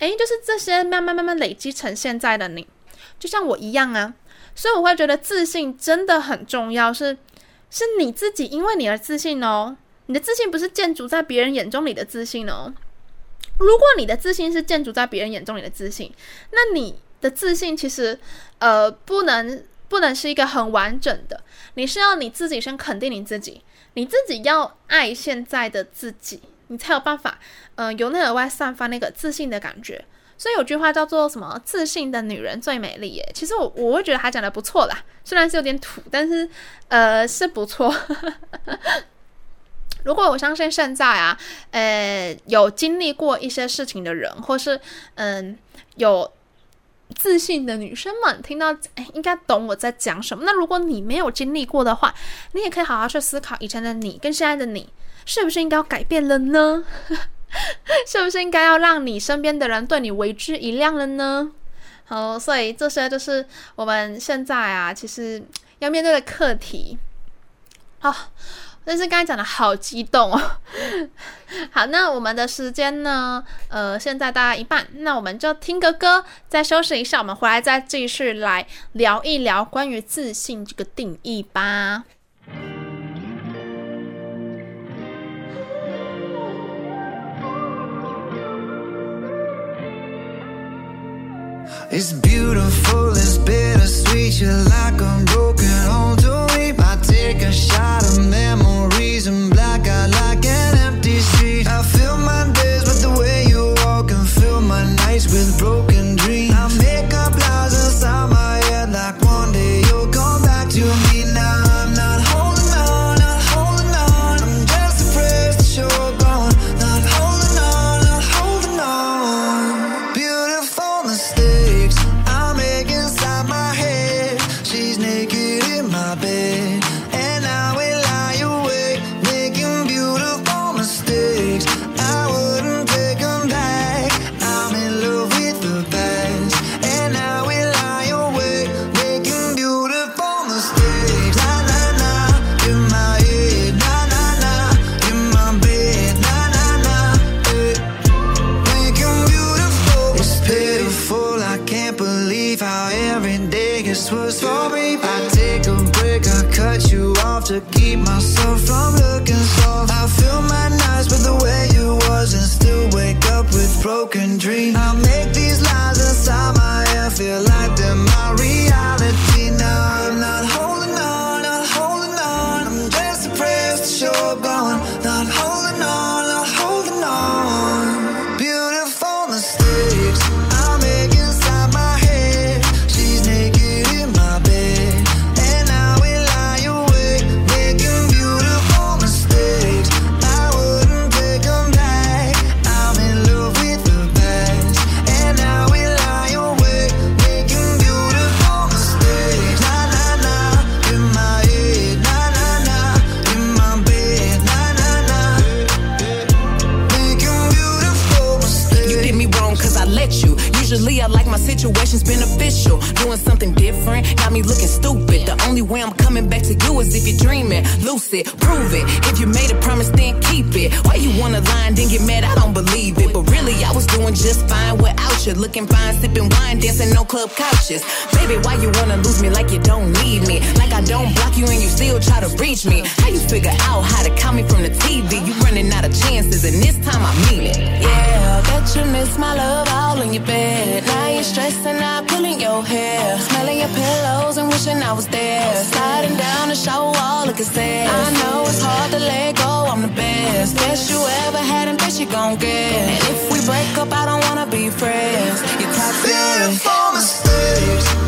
S1: 诶，就是这些慢慢慢慢累积成现在的你，就像我一样啊，所以我会觉得自信真的很重要，是是你自己因为你而自信哦。你的自信不是建筑在别人眼中你的自信哦。如果你的自信是建筑在别人眼中你的自信，那你的自信其实呃不能不能是一个很完整的，你是要你自己先肯定你自己，你自己要爱现在的自己。你才有办法，嗯、呃，由内而外散发那个自信的感觉。所以有句话叫做什么？自信的女人最美丽耶。其实我我会觉得他讲的不错啦，虽然是有点土，但是呃是不错。如果我相信现在啊，呃有经历过一些事情的人，或是嗯、有自信的女生们，听到应该懂我在讲什么。那如果你没有经历过的话，你也可以好好去思考以前的你跟现在的你。是不是应该要改变了呢？是不是应该要让你身边的人对你为之一亮了呢？好，所以这些就是我们现在啊，其实要面对的课题。好，但是刚才讲的好激动哦。好，那我们的时间呢？呃，现在大概一半，那我们就听个歌，再休息一下，我们回来再继续来聊一聊关于自信这个定义吧。
S3: It's beautiful, it's bittersweet. You're like a broken home to me. I take a shot of memories and black. I like. on club couches. Baby, why you wanna lose me like you don't need me? Like I don't block you and you still try to reach me. How you figure out how to call me from
S4: the TV? You running out of chances, and this time I mean it. Yeah, bet you miss my love all in your bed. Now you're stressing out, pulling your hair, smelling your pillows and wishing I was there. Sliding down the shower wall, looking sad. I know it's hard to let go. I'm the best, best you ever had, and best you gon' get. And if we break up, I don't wanna be friends. You're
S1: toxic days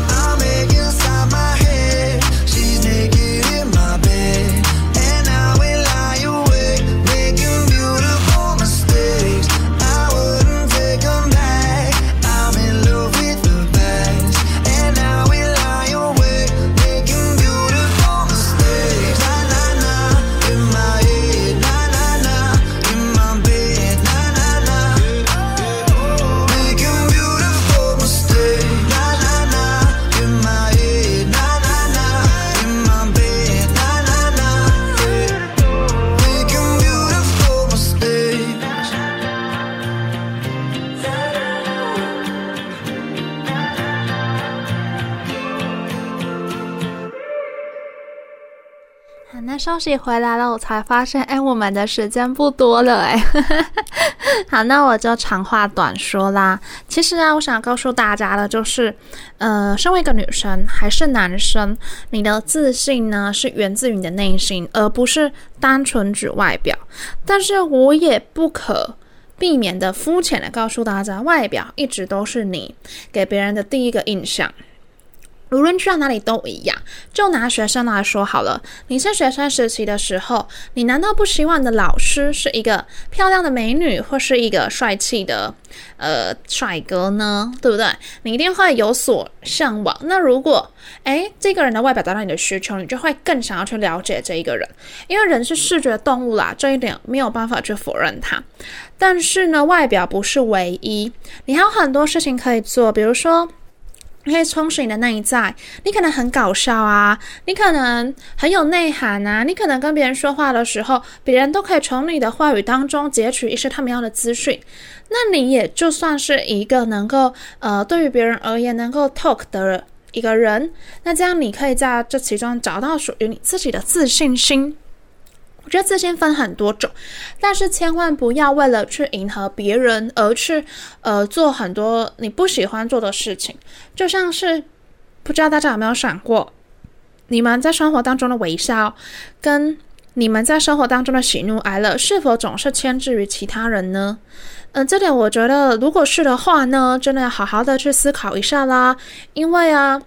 S1: 休息回来了，我才发现，哎，我们的时间不多了，哎，好，那我就长话短说啦。其实啊，我想告诉大家的，就是，呃，身为一个女生还是男生，你的自信呢是源自于你的内心，而不是单纯指外表。但是我也不可避免的肤浅的告诉大家，外表一直都是你给别人的第一个印象。无论去到哪里都一样。就拿学生来说好了，你是学生时期的时候，你难道不希望你的老师是一个漂亮的美女，或是一个帅气的呃帅哥呢？对不对？你一定会有所向往。那如果诶这个人的外表达到你的需求，你就会更想要去了解这一个人，因为人是视觉动物啦，这一点没有办法去否认它。但是呢，外表不是唯一，你还有很多事情可以做，比如说。你可以充实你的内在，你可能很搞笑啊，你可能很有内涵啊，你可能跟别人说话的时候，别人都可以从你的话语当中截取一些他们要的资讯，那你也就算是一个能够呃，对于别人而言能够 talk 的一个人，那这样你可以在这其中找到属于你自己的自信心。我觉得自信分很多种，但是千万不要为了去迎合别人而去呃做很多你不喜欢做的事情。就像是不知道大家有没有想过，你们在生活当中的微笑，跟你们在生活当中的喜怒哀乐，是否总是牵制于其他人呢？嗯、这点我觉得，如果是的话呢，真的要好好的去思考一下啦。因为啊。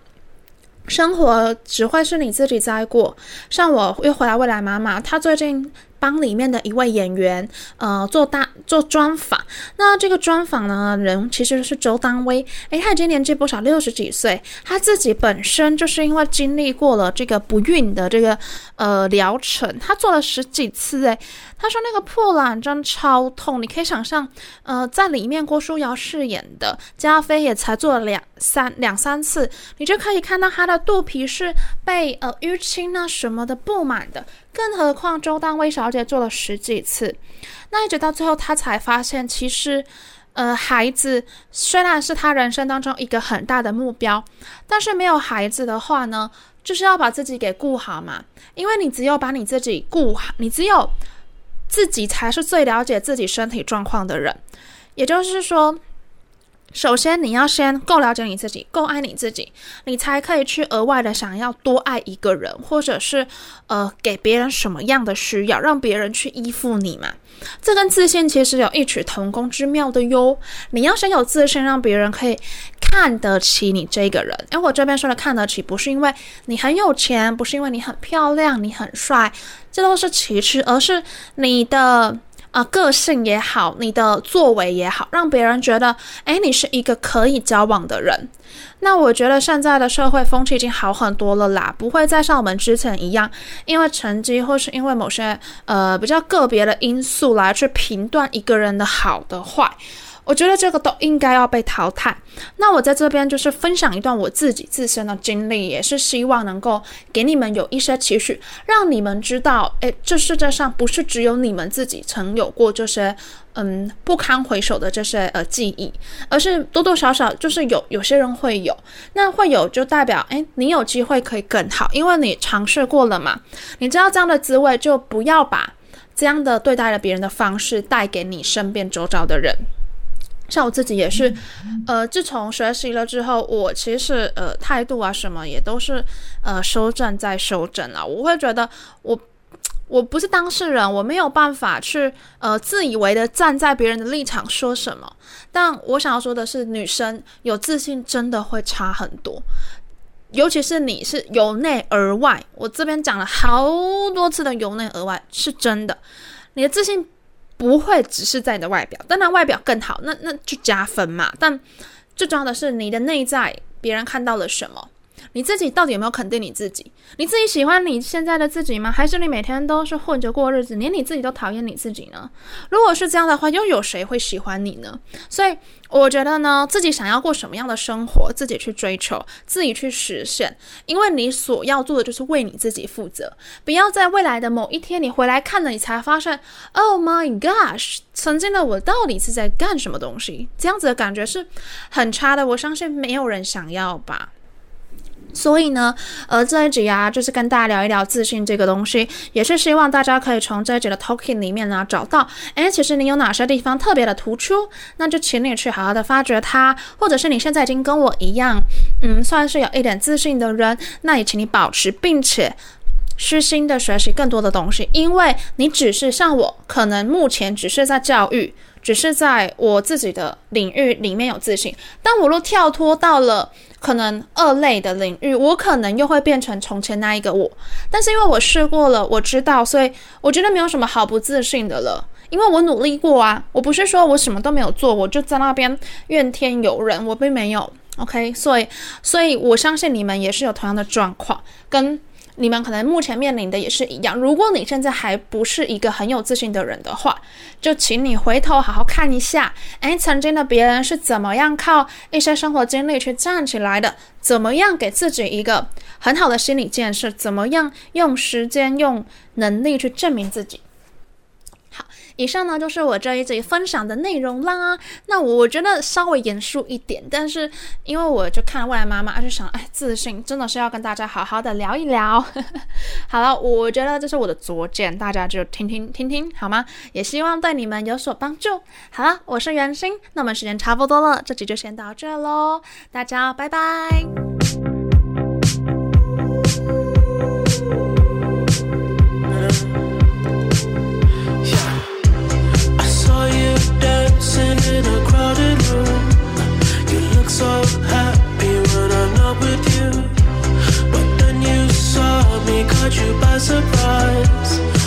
S1: 生活只会是你自己在过。像我又回来未来妈妈，她最近帮里面的一位演员，呃，做大做专访。那这个专访呢，人其实是周丹薇。诶，他已经年纪不小，六十几岁。他自己本身就是因为经历过了这个不孕的这个呃疗程，他做了十几次。诶，他说那个破卵针超痛，你可以想象，呃，在里面郭书瑶饰演的加菲也才做了两三两三次，你就可以看到她的肚皮是被呃淤青啊什么的布满的。更何况周当威小姐做了十几次，那一直到最后，她才发现，其实，呃，孩子虽然是她人生当中一个很大的目标，但是没有孩子的话呢，就是要把自己给顾好嘛。因为你只有把你自己顾好，你只有自己才是最了解自己身体状况的人。也就是说。首先，你要先够了解你自己，够爱你自己，你才可以去额外的想要多爱一个人，或者是呃给别人什么样的需要，让别人去依附你嘛。这跟自信其实有异曲同工之妙的哟。你要先有自信，让别人可以看得起你这个人。因为我这边说的看得起，不是因为你很有钱，不是因为你很漂亮，你很帅，这都是其次，而是你的。啊、个性也好，你的作为也好，让别人觉得，哎，你是一个可以交往的人。那我觉得现在的社会风气已经好很多了啦，不会再像我们之前一样，因为成绩或是因为某些呃比较个别的因素来去评断一个人的好的坏。我觉得这个都应该要被淘汰。那我在这边就是分享一段我自己自身的经历，也是希望能够给你们有一些期许，让你们知道，诶，这世界上不是只有你们自己曾有过这些嗯不堪回首的这些呃记忆，而是多多少少就是有有些人会有，那会有就代表诶，你有机会可以更好，因为你尝试过了嘛，你知道这样的滋味，就不要把这样的对待了别人的方式带给你身边周遭的人。像我自己也是，呃，自从学习了之后，我其实呃态度啊什么也都是呃修正再修正啊。我会觉得我我不是当事人，我没有办法去呃自以为的站在别人的立场说什么。但我想要说的是，女生有自信真的会差很多，尤其是你是由内而外。我这边讲了好多次的由内而外是真的，你的自信。不会只是在你的外表，当然外表更好，那那就加分嘛。但最重要的是你的内在，别人看到了什么？你自己到底有没有肯定你自己？你自己喜欢你现在的自己吗？还是你每天都是混着过日子，连你自己都讨厌你自己呢？如果是这样的话，又有谁会喜欢你呢？所以我觉得呢，自己想要过什么样的生活，自己去追求，自己去实现，因为你所要做的就是为你自己负责。不要在未来的某一天你回来看了，你才发现，Oh my gosh，曾经的我到底是在干什么东西？这样子的感觉是很差的。我相信没有人想要吧。所以呢，呃，这一集啊，就是跟大家聊一聊自信这个东西，也是希望大家可以从这一集的 talking 里面呢找到，诶，其实你有哪些地方特别的突出，那就请你去好好的发掘它，或者是你现在已经跟我一样，嗯，算是有一点自信的人，那也请你保持，并且虚心的学习更多的东西，因为你只是像我，可能目前只是在教育，只是在我自己的领域里面有自信，但我若跳脱到了。可能二类的领域，我可能又会变成从前那一个我。但是因为我试过了，我知道，所以我觉得没有什么好不自信的了。因为我努力过啊，我不是说我什么都没有做，我就在那边怨天尤人，我并没有。OK，所以，所以我相信你们也是有同样的状况，跟。你们可能目前面临的也是一样。如果你现在还不是一个很有自信的人的话，就请你回头好好看一下，哎，曾经的别人是怎么样靠一些生活经历去站起来的？怎么样给自己一个很好的心理建设？怎么样用时间、用能力去证明自己？以上呢就是我这一集分享的内容啦。那我觉得稍微严肃一点，但是因为我就看了未来妈妈，就想，哎，自信真的是要跟大家好好的聊一聊。好了，我觉得这是我的拙见，大家就听听听听好吗？也希望对你们有所帮助。好了，我是袁心，那我们时间差不多了，这集就先到这喽，大家拜拜。
S4: dancing in a crowded room. You look so happy when I'm not with you. But then you saw me, caught you by surprise.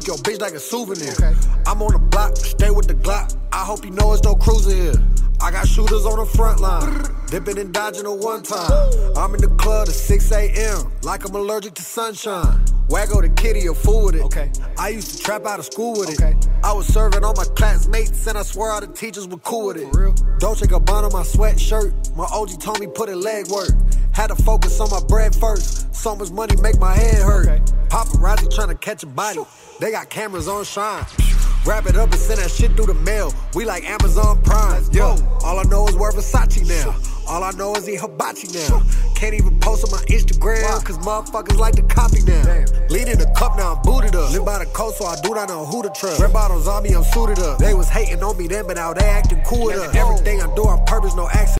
S4: Took your bitch like a souvenir. I'm on the block, stay with the Glock. I hope you know it's no cruiser here. I got shooters on the front line, dipping and dodging at one time. I'm in the club at 6 a.m., like I'm allergic to sunshine. Waggo the kitty, a fool with it. Okay. I used to trap out of school with it. I was serving all my classmates, and I swear all the teachers were cool with it. For real? Dolce Gabbana, my sweatshirt. My OG told me put in leg work. Had to focus on my bread first. So much money make my head hurt. Paparazzi trying to catch a body. They got cameras on shine. Wrap it up and send that shit through the mail. We like Amazon Prime. Yo, all I know is wear Versace now. All I know is eat hibachi now. Can't even post on my Instagram, cause motherfuckers like to copy now. Leading the cup now, I'm booted up. Live by the coast, so I do not know who to trust. Red bottles on me, I'm suited up. They was hating on me then, but now they acting cool with us. Everything I do on purpose, no accident.